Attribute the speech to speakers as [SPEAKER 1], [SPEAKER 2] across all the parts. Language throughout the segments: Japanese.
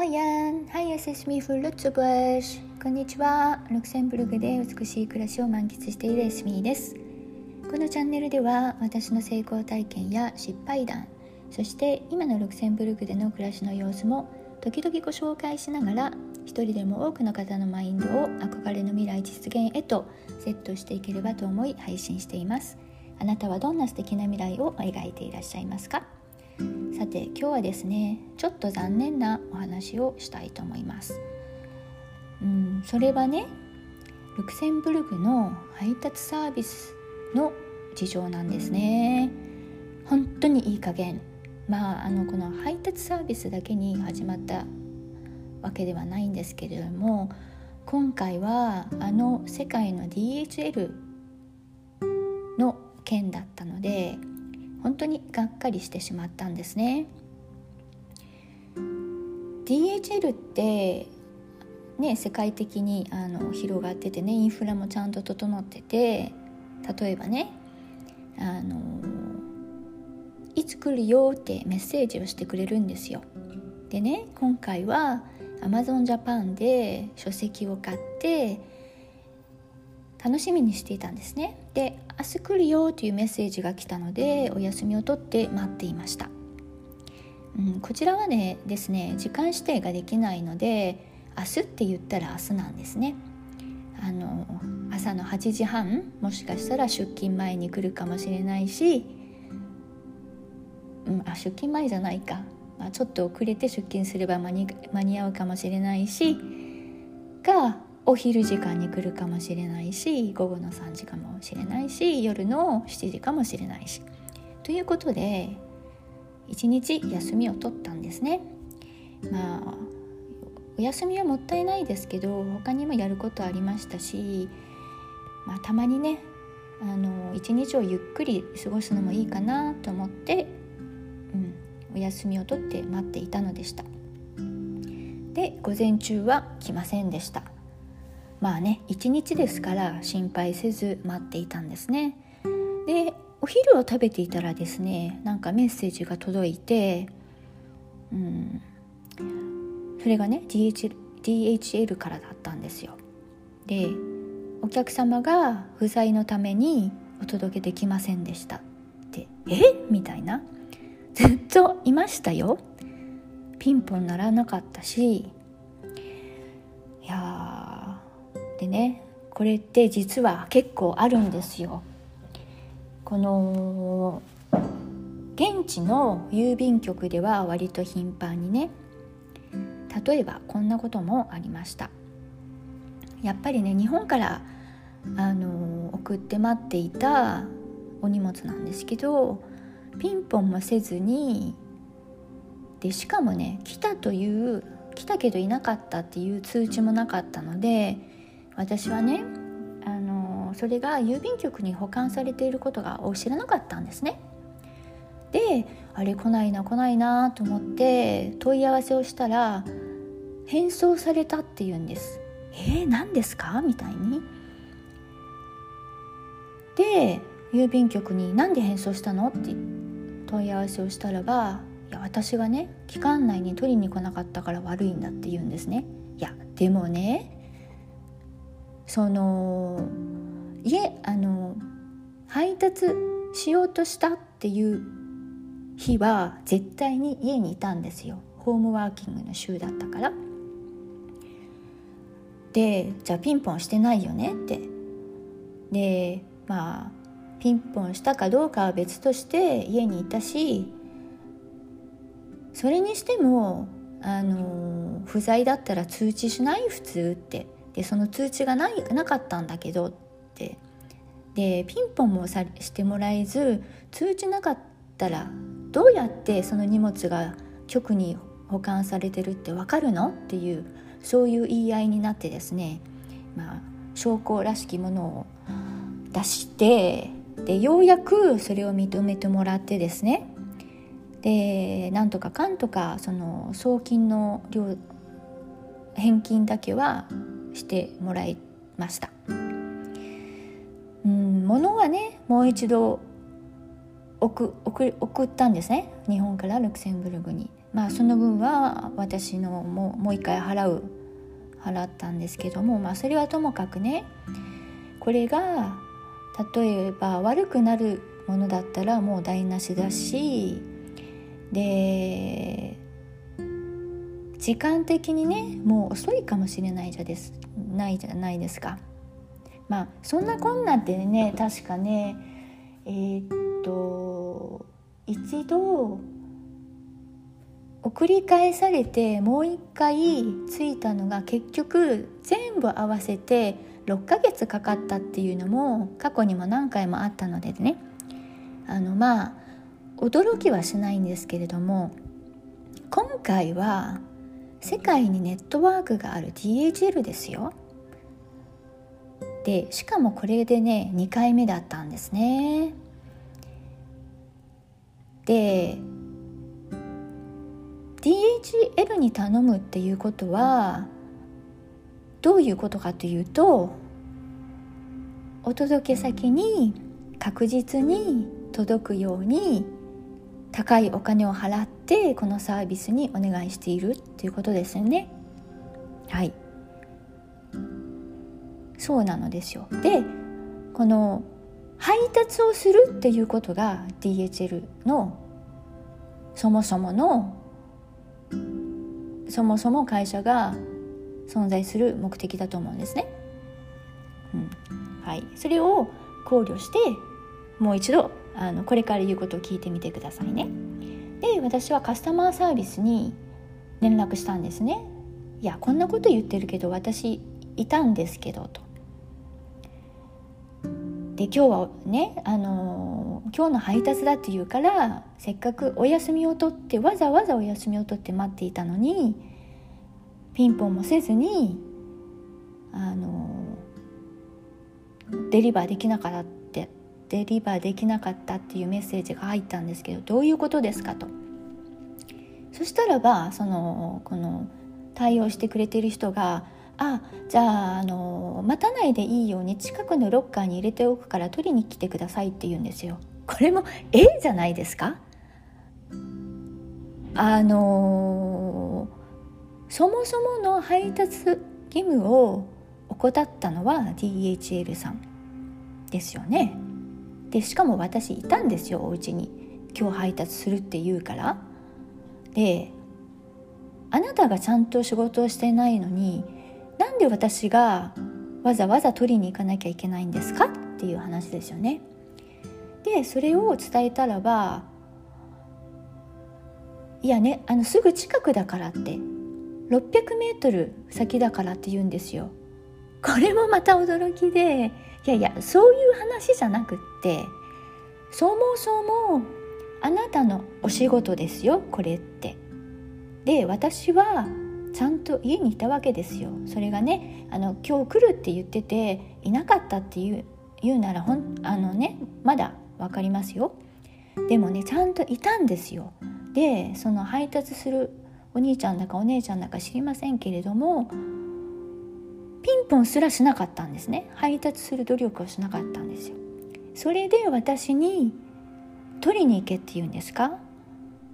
[SPEAKER 1] マヤン、ハイアセスミフルッツブッシ。こんにちは。ルクセンブルグで美しい暮らしを満喫しているエスミです。このチャンネルでは私の成功体験や失敗談、そして今のルクセンブルグでの暮らしの様子も時々ご紹介しながら一人でも多くの方のマインドを憧れの未来実現へとセットしていければと思い配信しています。あなたはどんな素敵な未来を描いていらっしゃいますか？さて今日はですねちょっと残念なお話をしたいと思います。うんそれはねルクセンブルグの配達サービスの事情なんですね。本当にいい加減。まああのこの配達サービスだけに始まったわけではないんですけれども今回はあの世界の DHL の件だったので本当にがっかりしてしまったんですね。DHL ってね世界的にあの広がっててねインフラもちゃんと整ってて例えばねあのいつ来るよってメッセージをしてくれるんですよ。でね今回は Amazon Japan で書籍を買って楽しみにしていたんですね。で明日来るよというメッセージが来たのでお休みを取って待っていました、うん、こちらはねですね時間指定ができないので明日って言ったら明日なんですね。あの朝の8時半もしかしたら出勤前に来るかもしれないし、うん、あ出勤前じゃないか、まあ、ちょっと遅れて出勤すれば間に間に合うかもしれないしがお昼時間に来るかもしれないし午後の3時かもしれないし夜の7時かもしれないし。ということで一日休みを取ったんですね。まあお休みはもったいないですけど他にもやることありましたし、まあ、たまにねあの一日をゆっくり過ごすのもいいかなと思って、うん、お休みを取って待っていたのでした。で午前中は来ませんでした。まあね一日ですから心配せず待っていたんですね。でお昼を食べていたらですねなんかメッセージが届いてうんそれがね DHL, DHL からだったんですよ。でお客様が不在のためにお届けできませんでした。ってえ？みたいな。ずっといましたよ。ピンポン鳴らなかったしでねこれって実は結構あるんですよ。この現地の郵便局では割と頻繁にね例えばこんなこともありましたやっぱりね日本からあの送って待っていたお荷物なんですけどピンポンもせずにでしかもね来たという来たけどいなかったっていう通知もなかったので私はねあのそれが郵便局に保管されていることが知らなかったんですね。であれ来ないな来ないなと思って問い合わせをしたら返送されたって言うんです。えー、何ですか？みたいに。で郵便局に「何で返送したの?」って問い合わせをしたらば「いや私がね期間内に取りに来なかったから悪いんだ」って言うんですね。いやでもねその家あの配達しようとしたっていう日は絶対に家にいたんですよ。ホームワーキングの週だったから。でじゃあピンポンしてないよねって。でまあピンポンしたかどうかは別として家にいたしそれにしてもあの不在だったら通知しない？普通って。でその通知がないなかったんだけどって。でピンポンもさしてもらえず通知なかったらどうやってその荷物が局に保管されてるって分かるのっていうそういう言い合いになってですね、まあ、証拠らしきものを出してでようやくそれを認めてもらってですね。でなんとかかんとかその送金の量返金だけはしてもらいました。うん物はねもう一度送送ったんですね。日本からルクセンブルグに。まあその分は私のもうもう一回払う払ったんですけどもまあそれはともかくねこれが例えば悪くなるものだったらもう台無しだしで時間的にねもう遅いかもしれないじゃですないじゃないですか。まあそんなこんなってね確かねえー、っと一度送り返されてもう一回着いたのが結局全部合わせて6ヶ月かかったっていうのも過去にも何回もあったのでねあのまあ驚きはしないんですけれども今回は世界にネットワークがある DHL ですよ。でしかもこれでね2回目だったんですね。で DHL に頼むっていうことはどういうことかというとお届け先に確実に届くように高いお金を払ってこのサービスにお願いしているっていうことですよね。はい。そうなのですよ。でこの配達をするっていうことが DHL のそもそものそもそも会社が存在する目的だと思うんですね。うん。はい、それを考慮してもう一度あのこれから言うことを聞いてみてくださいね。で私はカスタマーサービスに連絡したんですね。いやこんなこと言ってるけど私いたんですけどと。で今日はねあの今日の配達だって言うからせっかくお休みを取ってわざわざお休みを取って待っていたのにピンポンもせずにあのデリバーできなかったってデリバーできなかったっていうメッセージが入ったんですけどどういうことですかと。そしたらばそのこの対応してくれてる人があじゃああの待たないでいいように近くのロッカーに入れておくから取りに来てくださいって言うんですよ。これもえ？えじゃないですか？あのそもそもの配達義務を怠ったのは DHL さんですよね。でしかも私いたんですよお家に今日配達するって言うからであなたがちゃんと仕事をしてないのになんで私がわざわざ取りに行かなきゃいけないんですかっていう話ですよね。でそれを伝えたらばいやねあのすぐ近くだからって600メートル先だからって言うんですよ。これもまた驚きでいやいやそういう話じゃなくってそもそもあなたのお仕事ですよこれって。で私はちゃんと家にいたわけですよ。それがねあの今日来るって言ってていなかったっていう言うならほんあのねまだ分かりますよ。でもねちゃんといたんですよ。でその配達するお兄ちゃんだかお姉ちゃんだか知りませんけれどもピンポンすらしなかったんですね。配達する努力をしなかったんですよ。それで私に取りに行けって言うんですか？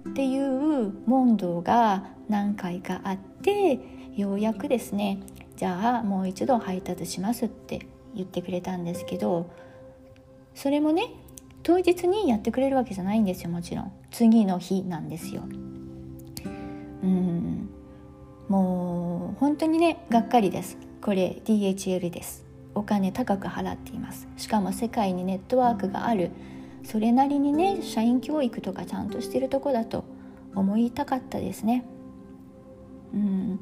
[SPEAKER 1] っていう問答が何回かあってようやくですねじゃあもう一度配達しますって言ってくれたんですけどそれもね当日にやってくれるわけじゃないんですよもちろん。次の日なんですよ。うん。もう本当にねがっかりです。これ DHL です。お金高く払っています。しかも世界にネットワークがある。それなりにね社員教育とかちゃんとしてるとこだと思いたかったですね。うん。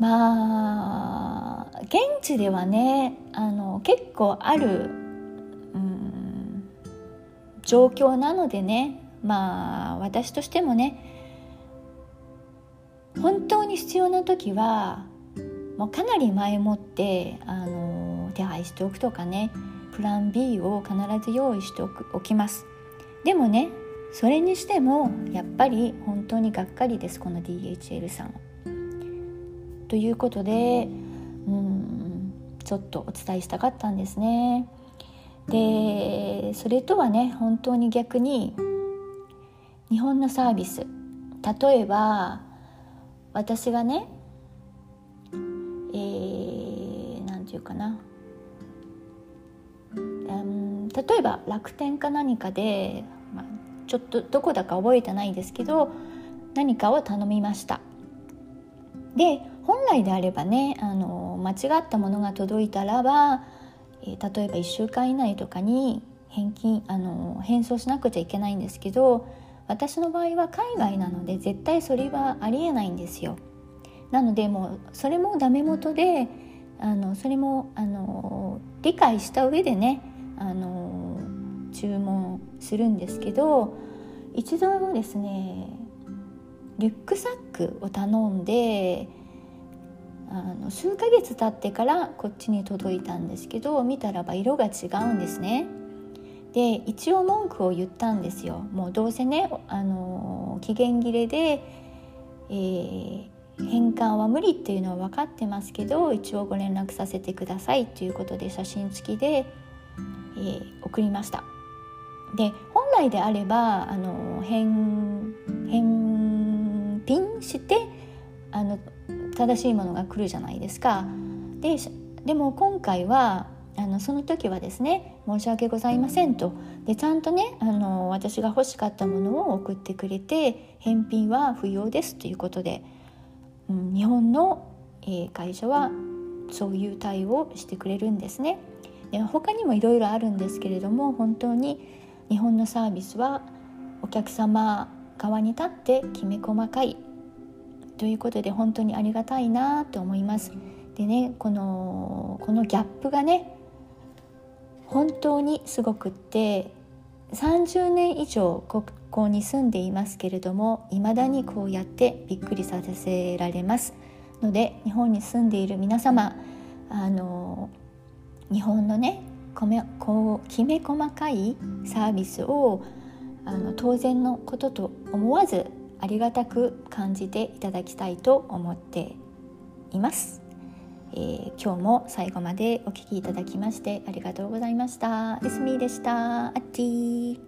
[SPEAKER 1] まあ現地ではねあの結構ある、うん、状況なのでねまあ私としてもね本当に必要な時はもうかなり前もってあの手配しておくとかねプラン B を必ず用意しておくおきます。でもねそれにしてもやっぱり本当にがっかりですこの DHL さん。ということでうんちょっとお伝えしたかったんですね。でそれとはね本当に逆に日本のサービス。例えば私がねー、なんていうかな、うん、例えば楽天か何かで、まあ、ちょっとどこだか覚えてないですけど何かを頼みましたで本来であればねあの間違ったものが届いたらば、えー、例えば1週間以内とかに返金あの返送しなくちゃいけないんですけど私の場合は海外なので絶対それはありえないんですよ。なのでもうそれもダメ元であのそれもあの理解した上でねあの注文するんですけど一度ですねリュックサックを頼んであの数ヶ月経ってからこっちに届いたんですけど見たらば色が違うんですね。で一応文句を言ったんですよ。もうどうせねあの期限切れで、えー、返還は無理っていうのは分かってますけど一応ご連絡させてくださいということで写真付きで、えー、送りました。で本来であればあの返返品してあの正しいものが来るじゃないですか。ででも今回はあのその時はですね申し訳ございませんとでちゃんとねあの私が欲しかったものを送ってくれて返品は不要ですということで、うん、日本の、えー、会社はそういう対応をしてくれるんですね。で他にもいろいろあるんですけれども本当に日本のサービスはお客様側に立ってきめ細かいということで本当にありがたいなと思います。でねこのこのギャップがね本当にすごくって30年以上ここに住んでいますけれども未だにこうやってびっくりさせられますので日本に住んでいる皆様あの日本のねこうきめ細かいサービスをあの当然のことと思わずありがたく感じていただきたいと思っています。えー、今日も最後までお聴きいただきましてありがとうございました。エスミーでした。あっち